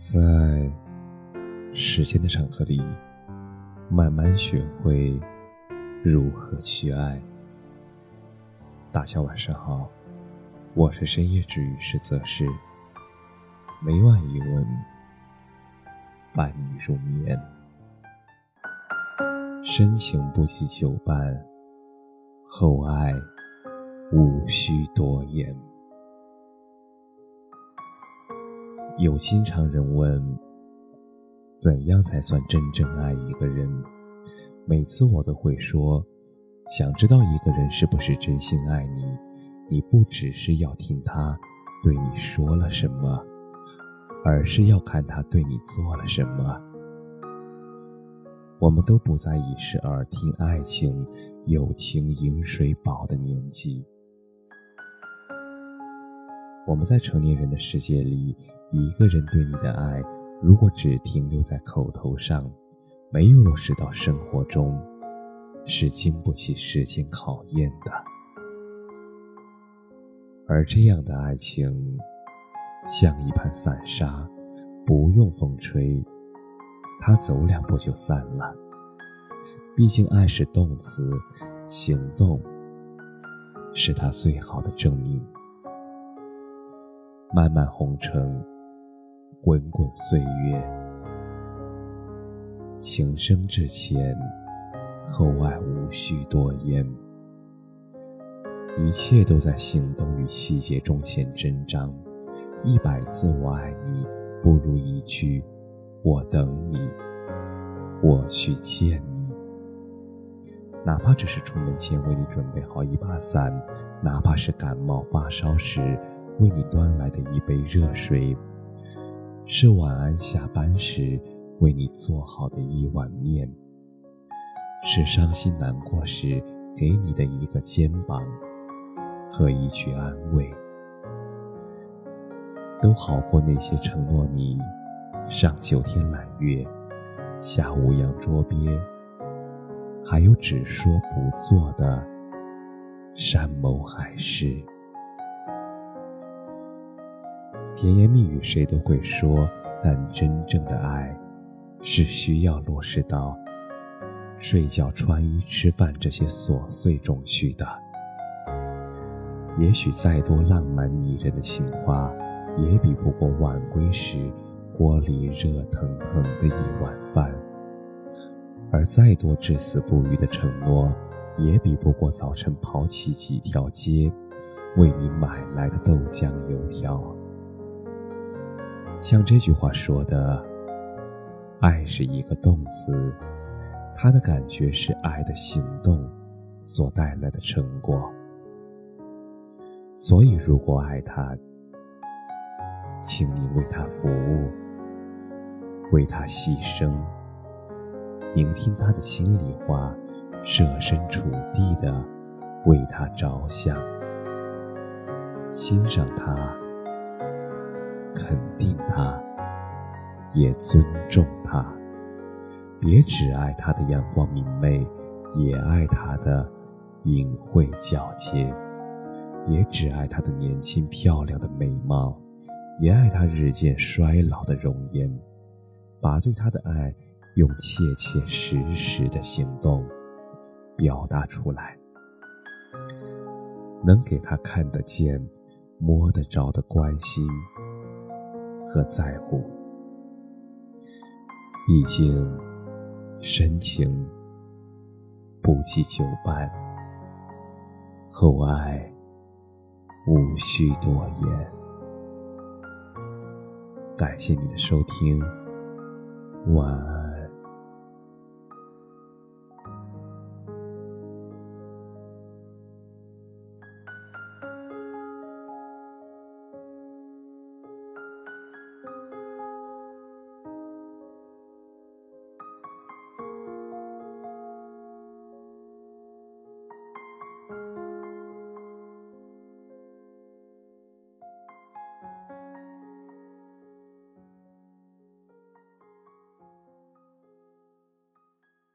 在时间的长河里，慢慢学会如何去爱。大家晚上好，我是深夜治愈师泽是，每晚一问，伴你入眠。深情不及久伴，厚爱无需多言。有经常人问，怎样才算真正爱一个人？每次我都会说，想知道一个人是不是真心爱你，你不只是要听他对你说了什么，而是要看他对你做了什么。我们都不在一时耳听爱情、友情饮水饱的年纪，我们在成年人的世界里。一个人对你的爱，如果只停留在口头上，没有落实到生活中，是经不起时间考验的。而这样的爱情，像一盘散沙，不用风吹，它走两步就散了。毕竟，爱是动词，行动是它最好的证明。漫漫红尘。滚滚岁月，情深至浅，厚爱无需多言。一切都在行动与细节中显真章。一百次我爱你，不如一句我等你，我去见你。哪怕只是出门前为你准备好一把伞，哪怕是感冒发烧时为你端来的一杯热水。是晚安下班时为你做好的一碗面，是伤心难过时给你的一个肩膀和一句安慰，都好过那些承诺你上九天揽月，下五洋捉鳖，还有只说不做的山盟海誓。甜言蜜语谁都会说，但真正的爱，是需要落实到睡觉、穿衣、吃饭这些琐碎中去的。也许再多浪漫拟人的情话，也比不过晚归时锅里热腾腾的一碗饭；而再多至死不渝的承诺，也比不过早晨跑起几条街为你买来的豆浆油条。像这句话说的，爱是一个动词，它的感觉是爱的行动所带来的成果。所以，如果爱他，请你为他服务，为他牺牲，聆听他的心里话，设身处地的为他着想，欣赏他。肯定他，也尊重他，别只爱他的阳光明媚，也爱他的隐晦皎洁；别只爱他的年轻漂亮的美貌，也爱他日渐衰老的容颜。把对他的爱用切切实实的行动表达出来，能给他看得见、摸得着的关心。和在乎，毕竟深情不及久伴，厚爱无需多言。感谢你的收听，晚安。